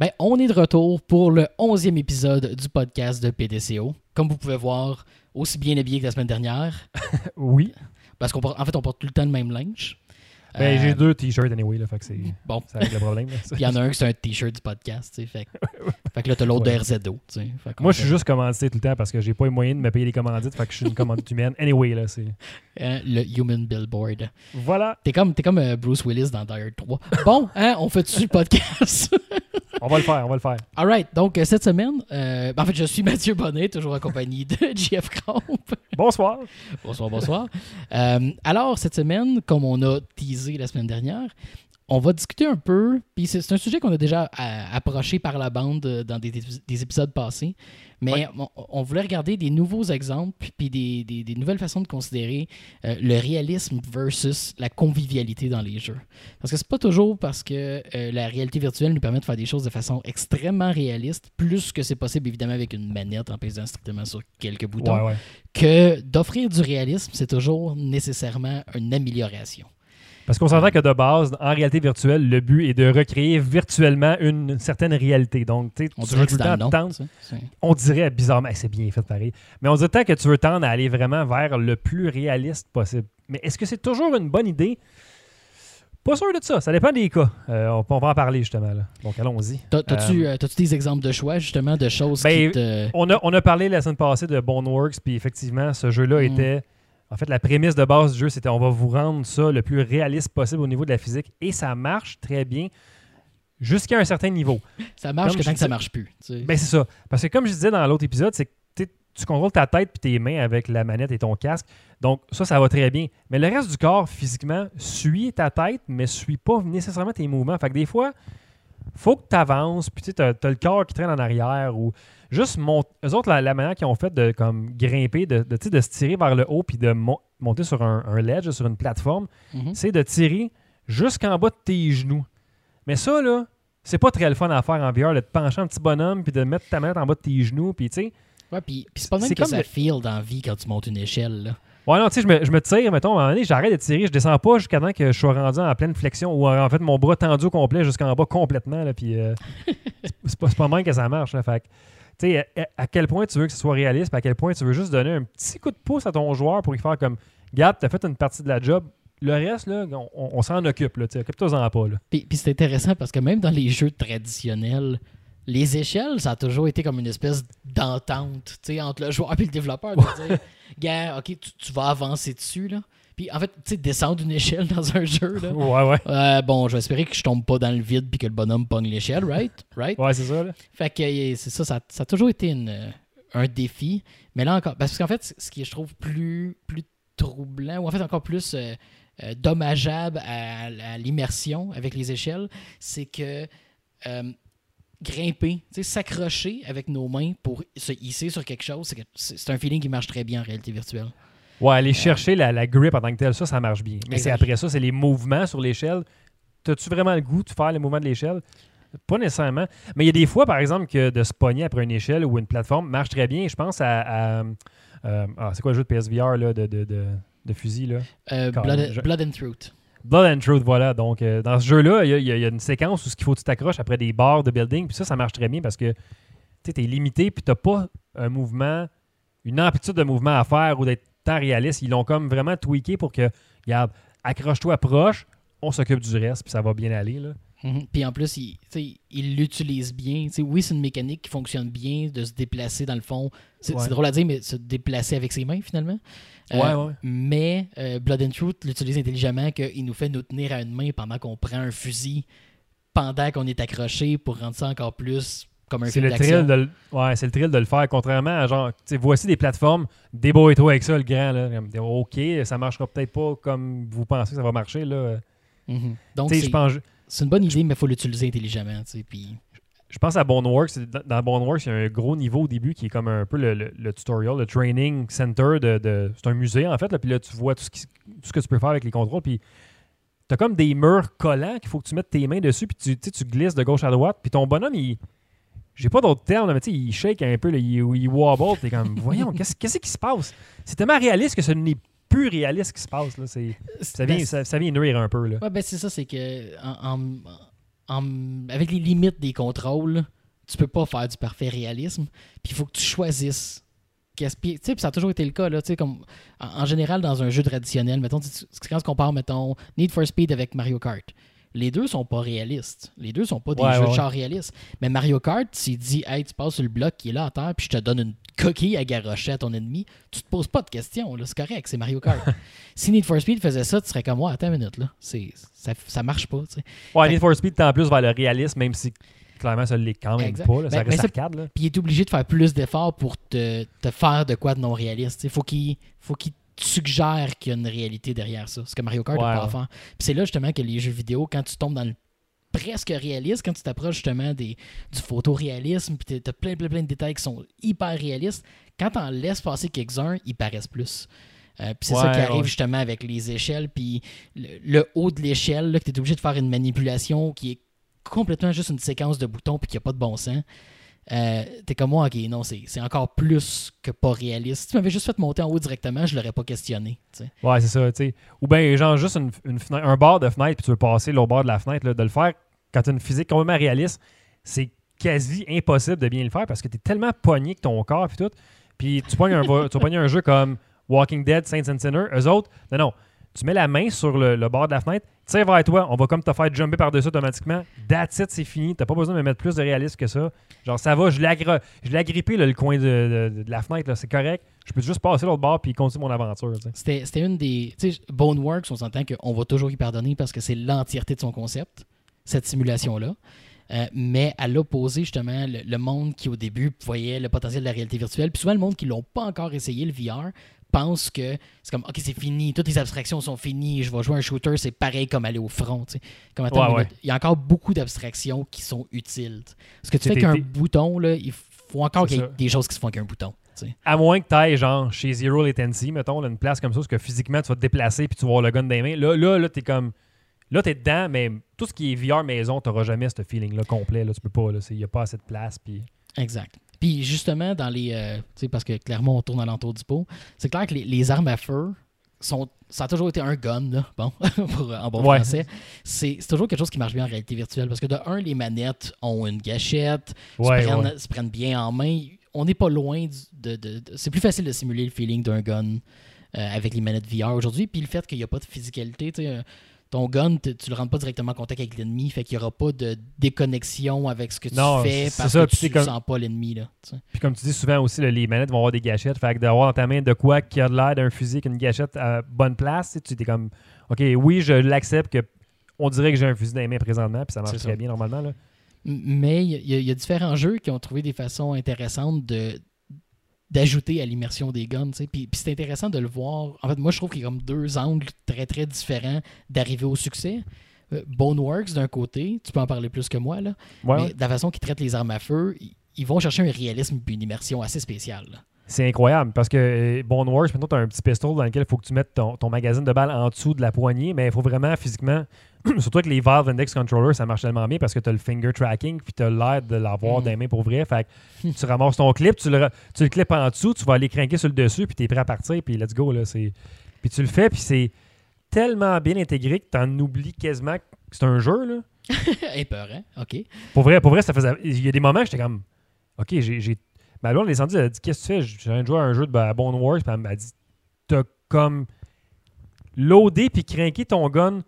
Ben, on est de retour pour le 11e épisode du podcast de PDCO. Comme vous pouvez voir, aussi bien habillé que la semaine dernière. Oui. Parce qu'en fait, on porte tout le temps le même linge. Ben, Euh, j'ai deux t-shirts anyway, là, fait que c'est. Bon, Ça règle le problème. il y en a un qui c'est un t-shirt du podcast, tu sais. Fait, fait que là, t'as l'autre Ouais. de RZO, tu sais. Moi, je suis juste commandité tout le temps parce que j'ai pas les moyens de me payer les commandites, fait que je suis une commandite humaine. Anyway, là, c'est. euh, le Human Billboard. Voilà. T'es comme, t'es comme euh, Bruce Willis dans Hard 3. Bon, hein, on fait dessus le podcast? On va le faire, on va le faire. Alright, donc euh, cette semaine, euh, ben, en fait, je suis Mathieu Bonnet, toujours en compagnie de JF Comp. Bonsoir. Bonsoir, bonsoir. Euh, alors, cette semaine, comme on a teasé la semaine dernière, on va discuter un peu, puis c'est un sujet qu'on a déjà euh, approché par la bande euh, dans des, des épisodes passés, mais Ouais. on, on voulait regarder des nouveaux exemples, puis des, des- des nouvelles façons de considérer euh, le réalisme versus la convivialité dans les jeux. Parce que c'est pas toujours parce que euh, la réalité virtuelle nous permet de faire des choses de façon extrêmement réaliste, plus que c'est possible évidemment avec une manette en pesant strictement sur quelques boutons Ouais, ouais. que d'offrir du réalisme, c'est toujours nécessairement une amélioration. Parce qu'on s'entend que de base, en réalité virtuelle, le but est de recréer virtuellement une certaine réalité. Donc, tu sais, On veux tout le temps tendre. On dirait bizarrement, c'est bien fait pareil. Mais on dirait tant que tu veux tendre à aller vraiment vers le plus réaliste possible. Mais est-ce que c'est toujours une bonne idée? Pas sûr de ça. Ça dépend des cas. Euh, on, on va en parler justement. Là. Donc, allons-y. T'as-tu Euh, euh, t'as-tu des exemples de choix, justement, de choses Ben, qui te... On a, on a parlé la semaine passée de Boneworks, puis effectivement, ce jeu-là Mm. était. En fait, la prémisse de base du jeu, c'était on va vous rendre ça le plus réaliste possible au niveau de la physique. Et ça marche très bien jusqu'à un certain niveau. Ça marche que tant que ça marche plus. tu sais. Ben, c'est ça. Parce que comme je disais dans l'autre épisode, c'est que tu contrôles ta tête puis tes mains avec la manette et ton casque. Donc, ça, ça va très bien. Mais le reste du corps, physiquement, suit ta tête, mais suit pas nécessairement tes mouvements. Fait que des fois, faut que tu avances, puis tu as, le corps qui traîne en arrière ou juste monter. Eux autres, la, la manière qu'ils ont fait de comme grimper, de, de, se tirer vers le haut puis de mon- monter sur un, un ledge, sur une plateforme, Mhm. c'est de tirer jusqu'en bas de tes genoux. Mais ça, là, c'est pas très le fun à faire en VR, de te pencher un petit bonhomme puis de mettre ta manette en bas de tes genoux, puis tu sais. Ouais, puis c'est pas même que comme ça le- feel dans vie quand tu montes une échelle. Là. Ouais, non, tu sais, je me, je me tire, mettons, à un moment donné, j'arrête de tirer, je descends pas jusqu'à temps que je sois rendu en pleine flexion ou en fait mon bras tendu au complet jusqu'en bas complètement, là, puis euh, c'est- pas, pas même que ça marche, là, fait que, tu sais, à, à quel point tu veux que ce soit réaliste, puis à quel point tu veux juste donner un petit coup de pouce à ton joueur pour lui faire comme, regarde, t'as fait une partie de la job, le reste, là, on, s'en occupe, là, tu sais, occupe-toi-en pas, là. Puis, puis c'est intéressant parce que même dans les jeux traditionnels, les échelles, ça a toujours été comme une espèce d'entente tu sais, entre le joueur et le développeur. De dire, gars, ok, tu, tu vas avancer dessus. Là. Puis en fait, tu sais, descendre une échelle dans un jeu. Là. Ouais, ouais. Euh, bon, je vais espérer que je tombe pas dans le vide puis que le bonhomme pogne l'échelle, right? Right? Ouais, c'est ça, là. Fait que euh, c'est ça, ça, ça a toujours été une, euh, un défi. Mais là encore, parce qu'en fait, ce qui je trouve, plus, plus troublant, ou en fait encore plus euh, euh, dommageable à, à l'immersion avec les échelles, c'est que grimper, s'accrocher avec nos mains pour se hisser sur quelque chose, c'est un feeling qui marche très bien en réalité virtuelle. Ouais, aller chercher la, la grip en tant que telle, ça, ça marche bien. Mais c'est après ça, c'est les mouvements sur l'échelle. T'as-tu vraiment le goût de faire les mouvements de l'échelle? Pas nécessairement. Mais il y a des fois, par exemple, que de se pogner après une échelle ou une plateforme marche très bien. Je pense à. à- euh, ah, c'est quoi le jeu de PSVR là, de, de, de, de fusil? Là? Euh, Quand Blood, même, je- Blood and Truth. Blood and Truth, voilà. Donc, euh, dans ce jeu-là, il y, a- y y une séquence où ce qu'il faut que tu t'accroches après des barres de building. Puis ça, ça marche très bien parce que tu es limité puis tu n'as pas un mouvement, une amplitude de mouvement à faire ou d'être tant réaliste. Ils l'ont comme vraiment tweaké pour que, regarde, accroche-toi proche, on s'occupe du reste puis ça va bien aller. Là. Mhm. Puis en plus, il tu sais, il l'utilise bien. Oui, c'est une mécanique qui fonctionne bien de se déplacer dans le fond. C'est Ouais. c'est drôle à dire, mais se déplacer avec ses mains finalement. Euh, Ouais, ouais. Mais euh, Blood and Truth l'utilise intelligemment qu'il nous fait nous tenir à une main pendant qu'on prend un fusil, pendant qu'on est accroché pour rendre ça encore plus comme un C'est le, thrill de, le- ouais, c'est le thrill de le faire, contrairement à genre, voici des plateformes, débrouille-toi avec ça, le grand. Là. OK, ça marchera peut-être pas comme vous pensez que ça va marcher. Là. Mhm. Donc, c'est pense, une bonne idée, mais il faut l'utiliser intelligemment. Puis, Je pense à Boneworks. Dans Boneworks, il y a un gros niveau au début qui est comme un peu le, le- le tutorial, le training center. de, de- c'est un musée, en fait. Là, puis là, tu vois tout ce, qui- tout ce que tu peux faire avec les contrôles. Puis tu as comme des murs collants qu'il faut que tu mettes tes mains dessus. Puis tu, glisses de gauche à droite. Puis ton bonhomme, il. J'ai pas d'autres termes, mais tu sais, il shake un peu, là, il, il wobble. T'es comme, voyons, qu'est-ce, qu'est-ce qui se passe? C'est tellement réaliste que ce n'est plus réaliste ce qui se passe. Là. C'est, ça, vient, Ben, ça, ça vient nuire un peu. Là. Ouais, ben c'est ça, c'est que en, en- en- avec les limites des contrôles, tu peux pas faire du parfait réalisme. Puis il faut que tu choisisses. tu sais, puis ça a toujours été le cas, là, comme en, en général dans un jeu traditionnel, mettons, quand on compare, mettons, Need for Speed avec Mario Kart, les deux sont pas réalistes. Les deux sont pas des Ouais, jeux ouais, de char réalistes. Mais Mario Kart, s'il dit, hey, tu passes sur le bloc qui est là à terre, puis je te donne une coquille à garrocher à ton ennemi, tu te poses pas de questions, c'est correct, c'est Mario Kart. si Need for Speed faisait ça, tu serais comme, ouais, attends une minute, là, ça, ça marche pas. Ouais, Fait- Need for Speed tend plus vers le réalisme, même si clairement ça l'est quand même Exact. pas. là. Ben- reste c'est- arcade. Là. Puis il est obligé de faire plus d'efforts pour te, te faire de quoi de non réaliste. Il faut qu'il faut qu'il te suggère qu'il y a une réalité derrière ça. Ce que Mario Kart Ouais, n'a pas à faire. Puis c'est là justement que les jeux vidéo, quand tu tombes dans le presque réaliste, quand tu t'approches justement des, du photoréalisme, puis tu as plein, plein, plein de détails qui sont hyper réalistes, quand tu en laisses passer quelques-uns, ils paraissent plus. Euh, puis c'est ça qui arrive ouais. justement avec les échelles, puis le, le haut de l'échelle, que tu es obligé de faire une manipulation qui est complètement juste une séquence de boutons puis qui a pas de bon sens. Euh, T'es comme moi, ok, non, c'est encore plus que pas réaliste. Si tu m'avais juste fait monter en haut directement, je l'aurais pas questionné. Ouais, c'est ça. tu sais. Ou bien, genre, juste une, une fenêtre- un bord de fenêtre, puis tu veux passer l'autre bord de la fenêtre, là, de le faire quand tu as une physique complètement réaliste, c'est quasi impossible de bien le faire parce que tu es tellement pogné que ton corps, puis tout. Puis tu pognes un, tu un jeu comme Walking Dead, Saints and Sinners. Eux autres, non, non. Tu mets la main sur le, le bord de la fenêtre, tire vers toi, on va comme te faire jumper par-dessus automatiquement. That's it, c'est fini. T'as pas besoin de me mettre plus de réalisme que ça. Genre, ça va, je l'ai agra- je l'ai agrippé, là, le coin de, de- de la fenêtre, c'est correct. Je peux juste passer l'autre bord puis continuer mon aventure. c'était une des. Tu sais, Boneworks, on s'entend qu'on va toujours y pardonner parce que c'est l'entièreté de son concept, cette simulation-là. Euh, mais à l'opposé, justement, le, le monde qui au début voyait le potentiel de la réalité virtuelle, puis souvent le monde qui l'ont pas encore essayé, le VR, pense que c'est comme, OK, c'est fini, toutes les abstractions sont finies, je vais jouer un shooter, c'est pareil comme aller au front. Comme, attends, Ouais, ouais. il y a encore beaucoup d'abstractions qui sont utiles. Parce que tu fais qu'un bouton, là, il faut encore qu'il y ait ça. des choses qui se font avec un bouton. À moins que tu ailles, genre, chez Zero Latency, mettons, là, une place comme ça, parce que physiquement, tu vas te déplacer puis tu vas avoir le gun dans les mains. Là, là, là t'es comme. Là, t'es dedans, mais tout ce qui est VR maison, t'auras jamais ce feeling-là complet. Là, tu peux pas. Il n'y a pas assez de place. Puis... Exact. Puis justement, dans les. euh, tu sais, parce que clairement, on tourne alentour du pot, c'est clair que les, les armes à feu sont. Ça a toujours été un gun, là, bon, pour- en bon Ouais. français. C'est c'est toujours quelque chose qui marche bien en réalité virtuelle parce que de un, les manettes ont une gâchette, Ouais, se, prennent, ouais. se prennent bien en main. On n'est pas loin de- de- c'est plus facile de simuler le feeling d'un gun euh, avec les manettes VR aujourd'hui. Puis le fait qu'il n'y a pas de physicalité, tu sais, euh, ton gun, tu le rends pas directement en contact avec l'ennemi, fait qu'il n'y aura pas de déconnexion avec ce que tu Non, fais parce ça, que tu ne comme- sens pas l'ennemi. Puis comme tu dis souvent aussi, là, les manettes vont avoir des gâchettes. Fait que d'avoir dans ta main de quoi qui a de l'air d'un fusil avec une gâchette à bonne place, tu es comme. OK, oui, je l'accepte que. On dirait que j'ai un fusil dans les mains présentement, puis ça marche très bien normalement. Là. Mais il y, a- il y a différents jeux qui ont trouvé des façons intéressantes de d'ajouter à l'immersion des guns. Puis, puis c'est intéressant de le voir. En fait, moi, je trouve qu'il y a comme deux angles très, très différents d'arriver au succès. Euh, Boneworks, d'un côté, tu peux en parler plus que moi, là, Ouais, mais de la façon qu'ils traitent les armes à feu, ils, vont chercher un réalisme puis une immersion assez spéciale. là. C'est incroyable parce que euh, Bone Wars, maintenant, tu as un petit pistol dans lequel il faut que tu mettes ton, ton magazine de balles en dessous de la poignée, mais il faut vraiment physiquement, surtout avec les Valve Index Controller, ça marche tellement bien parce que tu as le finger tracking puis tu as l'air de l'avoir Mm. dans les mains pour vrai. Fait que tu ramasses ton clip, tu le, tu le clips en dessous, tu vas aller craquer sur le dessus puis tu es prêt à partir puis let's go. Là. Puis tu le fais puis c'est tellement bien intégré que tu en oublies quasiment que c'est un jeu. Là. Épeurant, OK. Pour vrai, pour vrai, ça faisait. Il y a des moments où j'étais comme. OK, j'ai. Ma blonde, est elle a dit Qu'est-ce que tu fais? Je viens de jouer à un jeu de Bone Wars. Puis elle m'a dit T'as comme loadé puis craqué ton gun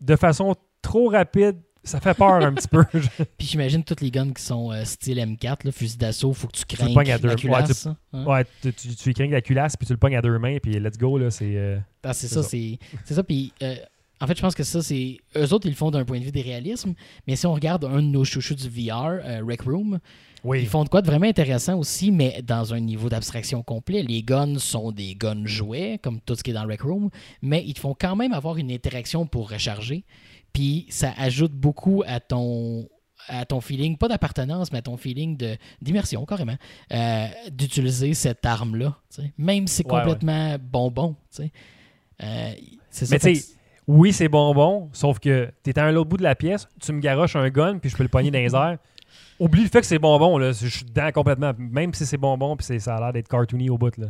de façon trop rapide. Ça fait peur un petit peu. Puis j'imagine toutes les guns qui sont euh, style M4, là, fusil d'assaut, faut que tu craignes deux. la Ouais, culasse, hein? ouais, tu, tu, tu y craques la culasse puis tu le pognes à deux mains puis let's go. Là, c'est, euh, Ah, c'est ça, c'est ça. Puis, euh, en fait, je pense que ça, c'est. Eux autres, ils le font d'un point de vue des réalismes. Mais si on regarde un de nos chouchous du VR, euh, Rec Room, Oui. ils font de quoi de vraiment intéressant aussi, mais dans un niveau d'abstraction complet. Les guns sont des guns jouets, comme tout ce qui est dans Rec Room, mais ils te font quand même avoir une interaction pour recharger. Puis, ça ajoute beaucoup à ton à ton feeling, pas d'appartenance, mais à ton feeling d'immersion, carrément, euh, d'utiliser cette arme-là. Même si c'est Ouais, ouais. complètement bonbon. Euh, ça. Mais tu sais, oui, c'est bonbon, sauf que t'es à l'autre bout de la pièce, tu me garoches un gun puis je peux le pogner dans les airs. Oublie le fait que c'est bonbon, là. Je suis dedans complètement. Même si c'est bonbon puis c'est- ça a l'air d'être cartoony au bout, là.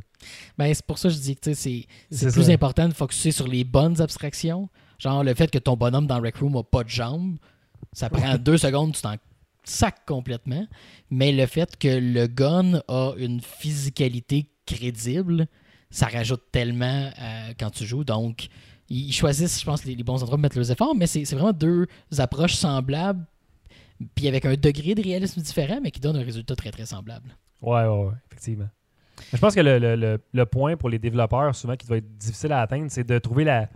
Ben, c'est pour ça que je dis que c'est plus ça. important de focuser sur les bonnes abstractions. Genre le fait que ton bonhomme dans Rec Room n'a pas de jambes. Ça prend deux secondes, tu t'en sacs complètement. Mais le fait que le gun a une physicalité crédible, ça rajoute tellement euh, quand tu joues. Donc, ils choisissent, je pense, les, les bons endroits pour mettre leurs efforts, mais c'est vraiment deux approches semblables, puis avec un degré de réalisme différent, mais qui donnent un résultat très, très semblable. Ouais, ouais, ouais, effectivement. Je pense que le, le- le- le point pour les développeurs, souvent, qui va être difficile à atteindre, c'est de trouver la.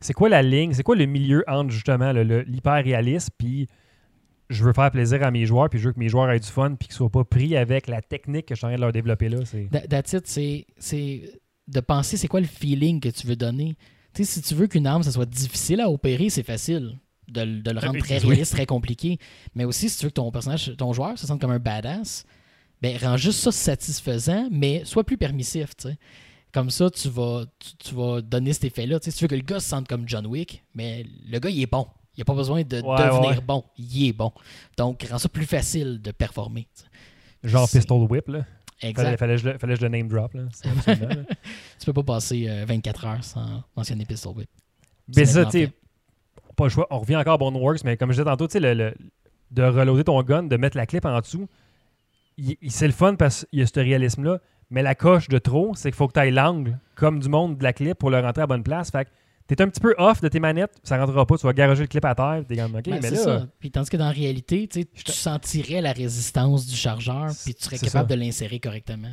C'est quoi la ligne, c'est quoi le milieu entre justement l'hyper-réalisme, puis je veux faire plaisir à mes joueurs, puis je veux que mes joueurs aient du fun, puis qu'ils soient pas pris avec la technique que je suis en train de leur développer là. That's it, c'est- c'est de penser c'est quoi le feeling que tu veux donner. Tu sais, si tu veux qu'une arme, ça soit difficile à opérer, c'est facile. De, le- de le rendre très réaliste, très compliqué. Mais aussi, si tu veux que ton personnage, ton joueur se sente comme un badass, ben rends juste ça satisfaisant, mais sois plus permissif, tu sais. Comme ça, tu vas, tu, tu vas donner cet effet-là. Si tu veux que le gars se sente comme John Wick, mais le gars, il est bon. Il n'a pas besoin de Ouais, devenir ouais. bon. Il est bon. Donc, rend ça plus facile de performer. Genre Pistol Whip, là. Exact. Fallait, fallait, que je le, fallait que je le name drop, là. Tu peux pas passer euh, 24 heures sans mentionner Pistol Whip. Mais ça, tu sais, pas le choix. On revient encore à Boneworks, mais comme je disais tantôt, tu sais, le, le- de reloader ton gun, de mettre la clip en dessous, c'est le fun parce qu'il y a ce réalisme-là. Mais la coche de trop, c'est qu'il faut que tu ailles l'angle, comme du monde de la clip, pour le rentrer à bonne place. Fait que t'es un petit peu off de tes manettes, ça rentrera pas, tu vas garager le clip à terre, t'es comme, OK, Ben, mais là, ça. Puis tandis que dans la réalité, tu te- sentirais la résistance du chargeur, puis tu serais capable ça. de l'insérer correctement.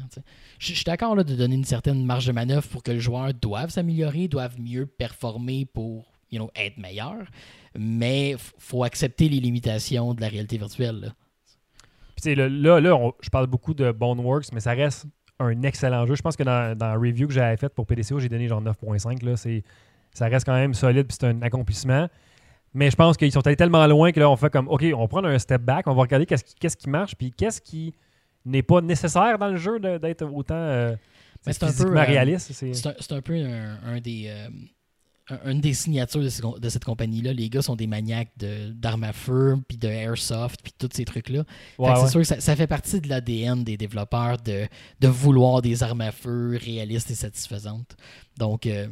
Je suis d'accord de donner une certaine marge de manœuvre pour que le joueur doive s'améliorer, doive mieux performer pour you know, être meilleur, mais faut accepter les limitations de la réalité virtuelle. là. Puis tu sais, là, là, là, on- je parle beaucoup de Boneworks, mais ça reste un excellent jeu. Je pense que dans, dans la review que j'avais faite pour PDCO, j'ai donné genre 9.5. Là, c'est, ça reste quand même solide, puis c'est un accomplissement. Mais je pense qu'ils sont allés tellement loin que là, on fait comme, OK, on prend un step back, on va regarder qu'est-ce qui, qu'est-ce qui marche, puis qu'est-ce qui n'est pas nécessaire dans le jeu de- d'être autant euh, Mais c'est un peu, euh, réaliste. C'est, C'est un, c'est un peu un, un des, euh, un- une des signatures de, ce- de cette compagnie-là. Les gars sont des maniaques de- d'armes à feu, puis de airsoft, puis tous ces trucs-là. Ouais, c'est sûr que ça, ça fait partie de l'ADN des développeurs de, de vouloir des armes à feu réalistes et satisfaisantes. Donc, euh,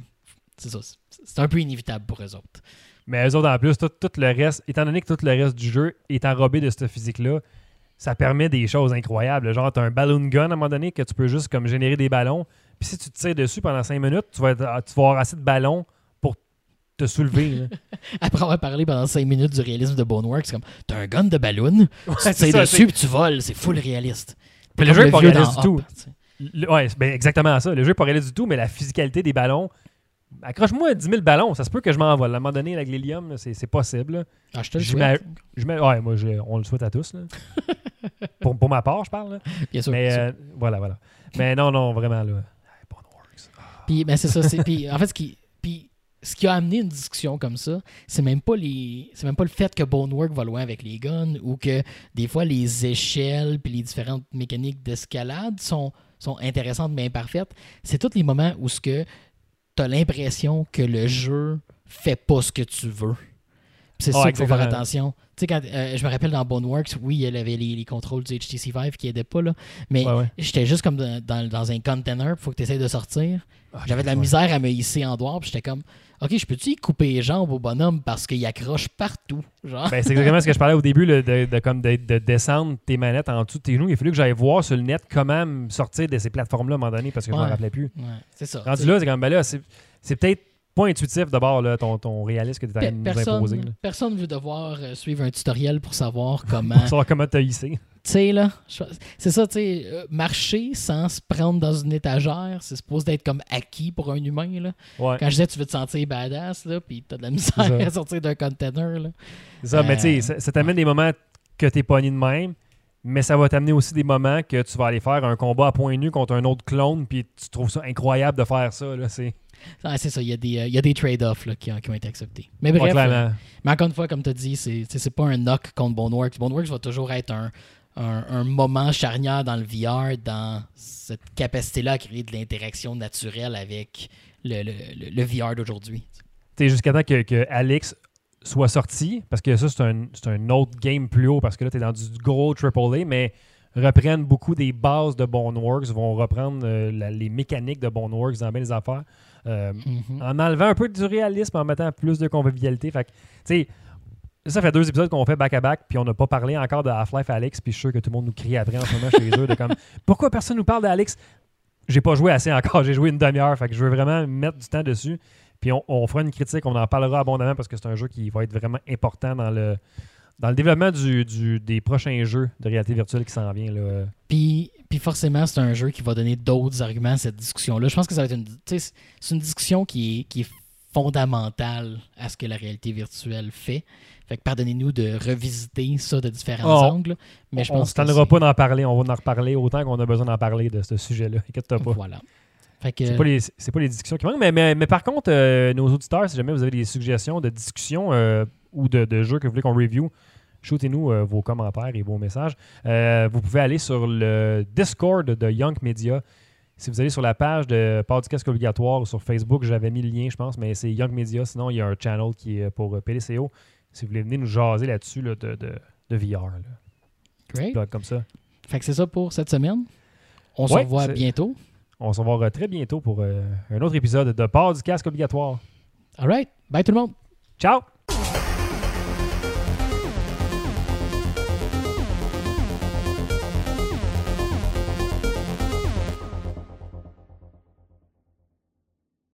c'est ça. c'est- un peu inévitable pour eux autres. Mais eux autres, en plus, tout, tout le reste, étant donné que tout le reste du jeu est enrobé de cette physique-là, ça permet des choses incroyables. Genre, tu as un balloon gun à un moment donné que tu peux juste comme générer des ballons. Puis si tu te tires dessus pendant 5 minutes, tu vas, être- ah, tu vas avoir assez de ballons pour te soulever. Après avoir parlé pendant 5 minutes du réalisme de Boneworks, c'est comme t'as un gun de ballon, tu te tires dessus puis tu voles, c'est full réaliste. Puis le jeu est pas réaliste du tout. Le- ouais, ben exactement ça. Le jeu n'est pas réaliste du tout, mais la physicalité des ballons. Accroche-moi 10 000 ballons, ça se peut que je m'envole. À un moment donné, avec l'hélium, c'est possible. Ah, je te le souhaite. Je ouais, moi, on le souhaite à tous. là. pour, pour ma part, je parle. là. Bien sûr. Mais bien sûr. euh, voilà, voilà. Mais non, non, vraiment, là. Boneworks. Puis, ben, c'est ça. puis, en fait, ce qui, puis, ce qui a amené une discussion comme ça, c'est même pas les, c'est même pas le fait que Bonework va loin avec les guns ou que des fois les échelles puis les différentes mécaniques d'escalade sont, sont intéressantes mais imparfaites. C'est tous les moments où ce que t'as l'impression que le jeu fait pas ce que tu veux. C'est Ah, ça qu'il faut faire attention. Tu sais, quand euh, je me rappelle dans Boneworks, oui, il y avait les, les contrôles du HTC Vive qui aidaient pas, là, mais Ouais, ouais. j'étais juste comme dans, dans- dans un container, il faut que tu essaies de sortir. Ah, J'avais de la ouais. misère à me hisser en dehors, puis j'étais comme, OK, je peux-tu y couper les jambes au bonhomme parce qu'il accroche partout? Genre? Ben, c'est exactement ce que je parlais au début, là, de, de, comme de, de descendre tes manettes en dessous de tes genoux. Il a fallu que j'aille voir sur le net comment me sortir de ces plateformes-là à un moment donné parce que je Ouais. m'en rappelais plus. C'est ça. Rendu là, c'est comme, ben là, c'est peut-être pas intuitif d'abord, ton, ton réalisme que tu es en train de nous imposer. personne, là. personne veut devoir euh, suivre un tutoriel pour savoir comment. Pour savoir comment t'as hissé. tu sais, là, c'est ça, tu sais, euh, marcher sans se prendre dans une étagère, c'est supposé d'être comme acquis pour un humain, là. Ouais. Quand je disais tu veux te sentir badass, là, puis t'as de la misère à sortir d'un container, là. C'est ça, mais tu sais, Euh, ça, ça t'amène des moments que t'es pogné de même, mais ça va t'amener aussi des moments que tu vas aller faire un combat à point nu contre un autre clone, puis tu trouves ça incroyable de faire ça. Là, c'est Ah, c'est ça, il y a des, euh, il y a des trade-offs là, qui, ont, qui ont été acceptés. Mais bref, euh. Mais encore une fois, comme tu as dit, c'est c'est- pas un knock contre Boneworks. Boneworks va toujours être un, un, un moment charnière dans le VR, dans cette capacité-là à créer de l'interaction naturelle avec le, le, le- le VR d'aujourd'hui. Tu sais, jusqu'à temps que, que Alex soit sorti, parce que ça, c'est un, c'est un autre game plus haut, parce que là, tu es dans du gros AAA, mais reprennent beaucoup des bases de Boneworks, vont reprendre euh, la- les mécaniques de Boneworks dans bien les affaires, euh, Mhm. en enlevant un peu du réalisme, en mettant plus de convivialité. Fait que, tu sais, ça fait deux épisodes qu'on fait back-à-back, puis on n'a pas parlé encore de Half-Life Alex, puis je suis sûr que tout le monde nous crie après en ce moment chez eux, de comme pourquoi personne nous parle d'Alex J'ai pas joué assez encore, j'ai joué une demi-heure, fait que je veux vraiment mettre du temps dessus. Puis on, on fera une critique, on en parlera abondamment parce que c'est un jeu qui va être vraiment important dans le, dans le développement du, du- des prochains jeux de réalité virtuelle qui s'en vient. Là. Puis, puis forcément, c'est un jeu qui va donner d'autres arguments à cette discussion-là. Je pense que ça va être une, c'est une discussion qui est, qui est fondamentale à ce que la réalité virtuelle fait. Fait que pardonnez-nous de revisiter ça de différents Oh, angles. Mais je on ne pense tannera c'est- pas d'en parler, on va en reparler autant qu'on a besoin d'en parler de ce sujet-là. Inquiète-toi pas. Voilà. Que, C'est pas, les, pas les discussions qui manquent. Mais, mais, mais par contre, euh, nos auditeurs, si jamais vous avez des suggestions de discussions euh, ou de, de jeux que vous voulez qu'on review, shootez-nous euh, vos commentaires et vos messages. Vous pouvez aller sur le Discord de Young Media. Si vous allez sur la page de Podcast Obligatoire ou sur Facebook, j'avais mis le lien, je pense, mais c'est Young Media. Sinon, il y a un channel qui est pour PDCO. Si vous voulez venir nous jaser là-dessus là, de, de, de VR, là. great. Comme ça. Fait que c'est ça pour cette semaine. On se revoit bientôt. On se revoit très bientôt pour euh, un autre épisode de Port du casque obligatoire. All right. Bye tout le monde. Ciao!